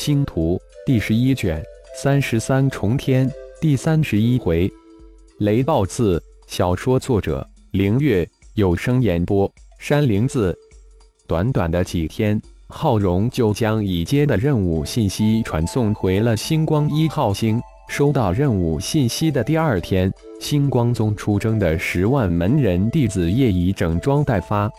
星图第十一卷三十三重天第三十一回，雷暴字小说作者凌月有声演播山灵子。短短的几天，浩荣就将已接的任务信息传送回了星光一号星。收到任务信息的第二天，星光宗出征的十万门人弟子业已整装待发。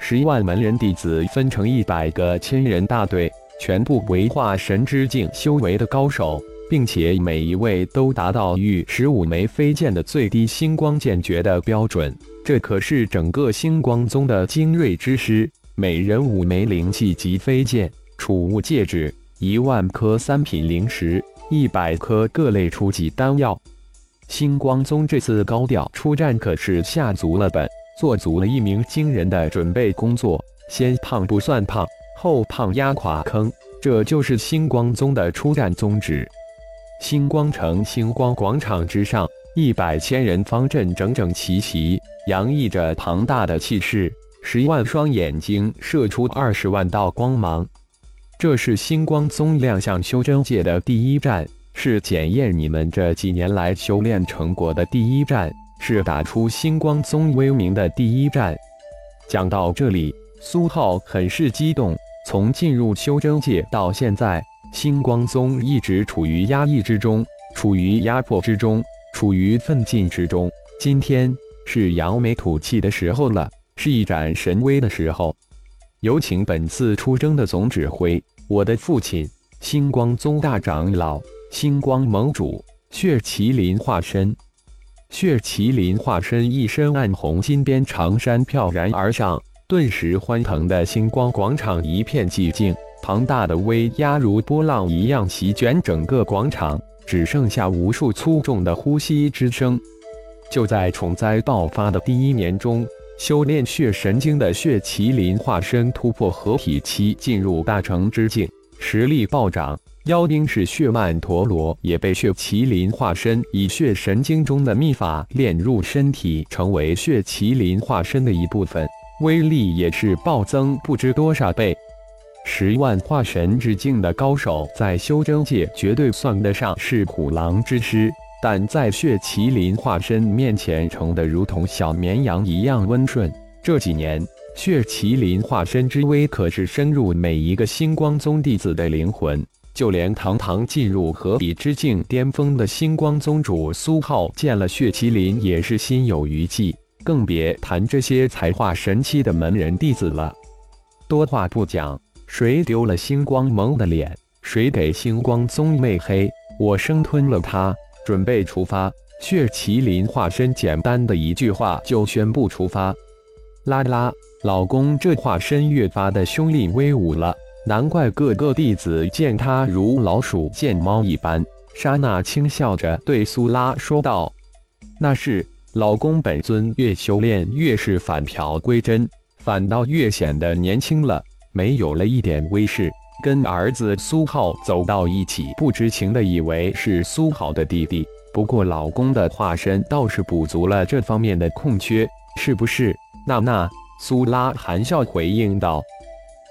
十万门人弟子分成一百个千人大队。全部为化神之境修为的高手，并且每一位都达到御十五枚飞剑的最低星光剑诀的标准。这可是整个星光宗的精锐之师，每人五枚灵气级飞剑、储物戒指、一万颗三品灵石、一百颗各类初级丹药。星光宗这次高调出战，可是下足了本，做足了一名惊人的准备工作。先胖不算胖。后胖压垮坑，这就是星光宗的出战宗旨。星光城星光广场之上，一百千人方阵整整齐齐，洋溢着庞大的气势。十万双眼睛射出二十万道光芒。这是星光宗亮相修真界的第一战，是检验你们这几年来修炼成果的第一战，是打出星光宗威名的第一战。讲到这里，苏浩很是激动。从进入修真界到现在，星光宗一直处于压抑之中，处于压迫之中，处于奋进之中。今天是扬眉吐气的时候了，是一展神威的时候。有请本次出征的总指挥，我的父亲，星光宗大长老，星光盟主，血麒麟化身。血麒麟化身一身暗红金边长衫飘然而上。顿时，欢腾的星光广场一片寂静，庞大的威压如波浪一样席卷整个广场，只剩下无数粗重的呼吸之声。就在虫灾爆发的第一年中，修炼血神经的血麒麟化身突破合体期，进入大成之境，实力暴涨。妖兵是血曼陀罗也被血麒麟化身以血神经中的秘法炼入身体，成为血麒麟化身的一部分。威力也是暴增不知多少倍，十万化神之境的高手在修真界绝对算得上是虎狼之师，但在血麒麟化身面前，成的如同小绵羊一样温顺。这几年，血麒麟化身之威可是深入每一个星光宗弟子的灵魂，就连堂堂进入合体之境巅峰的星光宗主苏浩见了血麒麟，也是心有余悸。更别谈这些才华神奇的门人弟子了。多话不讲，谁丢了星光盟的脸，谁给星光宗媚黑，我生吞了他，准备出发。血麒麟化身简单的一句话就宣布出发。啦啦，老公这化身越发的凶厉威武了，难怪各个弟子见他如老鼠见猫一般。莎娜轻笑着对苏拉说道：“那是。”老公，本尊越修炼越是返朴归真，反倒越显得年轻了，没有了一点威势。跟儿子苏浩走到一起，不知情的以为是苏浩的弟弟。不过老公的化身倒是补足了这方面的空缺，是不是？娜娜，苏拉含笑回应道。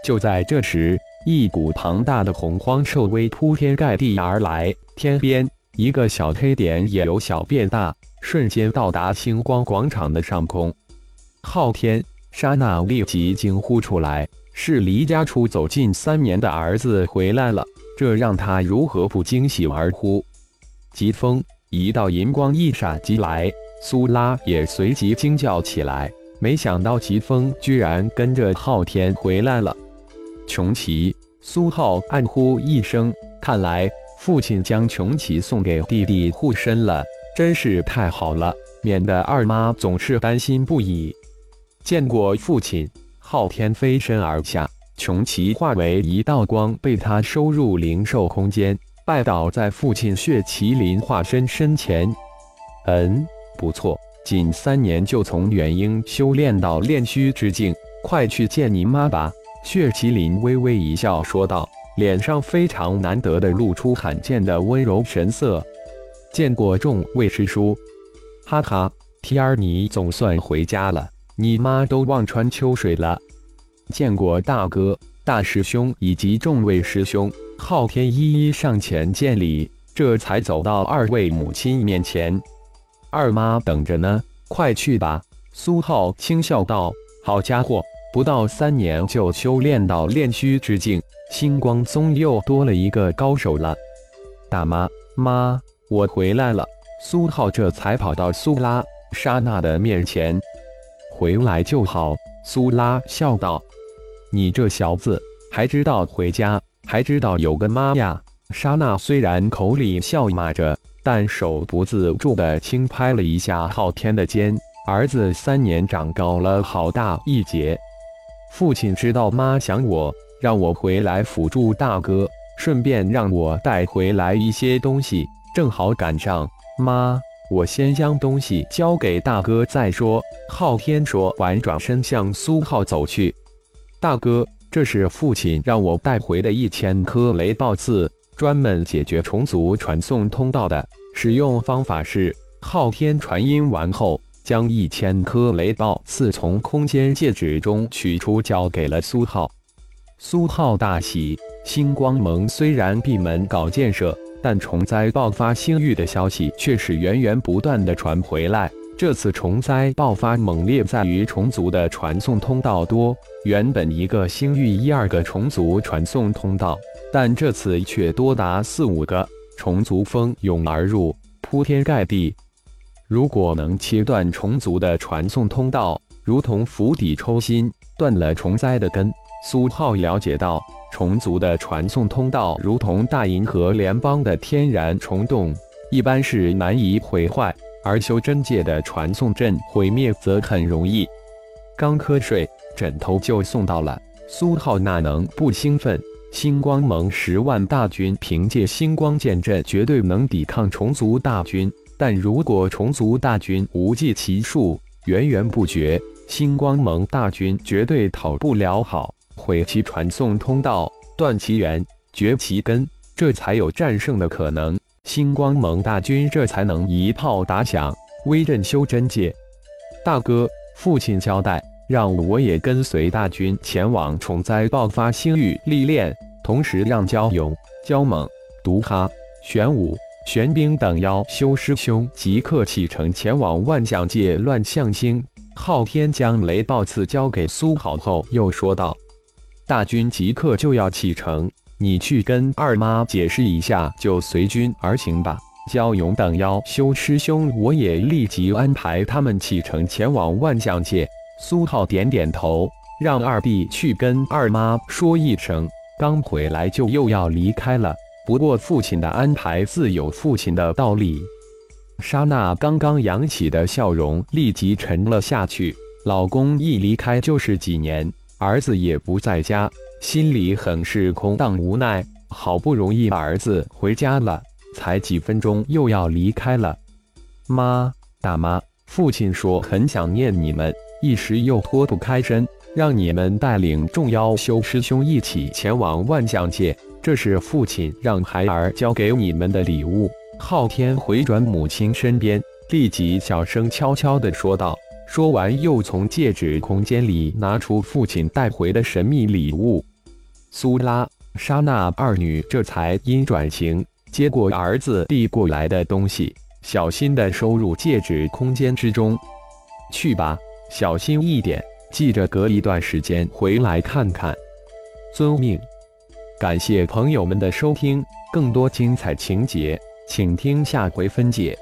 就在这时，一股庞大的洪荒兽威铺天盖地而来，天边一个小黑点也由小变大。瞬间到达星光广场的上空，昊天刹那立即惊呼出来：“是离家出走近三年的儿子回来了！”这让他如何不惊喜而呼？疾风一道银光一闪即来，苏拉也随即惊叫起来。没想到疾风居然跟着昊天回来了！穷奇，苏浩暗呼一声：“看来父亲将穷奇送给弟弟护身了。”真是太好了，免得二妈总是担心不已。见过父亲，昊天飞身而下，穷奇化为一道光，被他收入灵兽空间，拜倒在父亲血麒麟化身身前。嗯，不错，仅三年就从元婴修炼到炼虚之境，快去见你妈吧。血麒麟微微一笑说道，脸上非常难得的露出罕见的温柔神色。见过众位师叔，哈哈，天儿你总算回家了，你妈都望穿秋水了。见过大哥，大师兄以及众位师兄，昊天一一上前见礼，这才走到二位母亲面前。二妈等着呢，快去吧。苏浩轻笑道：“好家伙，不到三年就修炼到炼虚之境，星光宗又多了一个高手了。”大妈，妈，我回来了。苏浩这才跑到苏拉、莎娜的面前。回来就好。苏拉笑道：“你这小子还知道回家，还知道有个妈呀！”莎娜虽然口里笑骂着，但手不自主地轻拍了一下昊天的肩。儿子三年长高了好大一截，父亲知道妈想我，让我回来辅助大哥，顺便让我带回来一些东西，正好赶上。妈，我先将东西交给大哥再说。昊天说完，转身向苏浩走去。大哥，这是父亲让我带回的一千颗雷暴刺，专门解决虫族传送通道的。使用方法是：昊天传音完后。将一千颗雷暴刺从空间戒指中取出，交给了苏浩。苏浩大喜。星光盟虽然闭门搞建设，但虫灾爆发星域的消息却是源源不断的传回来。这次虫灾爆发猛烈在于虫族的传送通道多，原本一个星域一二个虫族传送通道，但这次却多达四五个，虫族蜂拥而入，铺天盖地。如果能切断虫族的传送通道，如同釜底抽薪，断了虫灾的根。苏浩了解到，虫族的传送通道如同大银河联邦的天然虫洞，一般是难以毁坏；而修真界的传送阵毁灭则很容易。刚瞌睡，枕头就送到了，苏浩哪能不兴奋？星光盟十万大军凭借星光剑阵，绝对能抵抗虫族大军。但如果虫族大军无计其数，源源不绝，星光盟大军绝对讨不了好，毁其传送通道，断其源，绝其根，这才有战胜的可能。星光盟大军这才能一炮打响，威震修真界。大哥，父亲交代，让我也跟随大军前往虫灾爆发星域历练，同时让焦勇、焦猛、毒哈、玄武。玄冰等妖修师兄即刻启程前往万象界乱象星。昊天将雷暴刺交给苏浩后，又说道：“大军即刻就要启程，你去跟二妈解释一下，就随军而行吧。”焦勇等妖修师兄，我也立即安排他们启程前往万象界。苏浩点点头，让二弟去跟二妈说一声，刚回来就又要离开了。不过，父亲的安排自有父亲的道理。莎娜刚刚扬起的笑容立即沉了下去。老公一离开就是几年，儿子也不在家，心里很是空荡无奈。好不容易儿子回家了，才几分钟又要离开了。妈，大妈，父亲说很想念你们，一时又脱不开身，让你们带领众妖修师兄一起前往万象界。这是父亲让孩儿交给你们的礼物。昊天回转母亲身边，立即小声悄悄地说道。说完，又从戒指空间里拿出父亲带回的神秘礼物。苏拉、莎娜二女这才因转型，接过儿子递过来的东西，小心地收入戒指空间之中。去吧，小心一点，记着隔一段时间回来看看。遵命。感谢朋友们的收听，更多精彩情节，请听下回分解。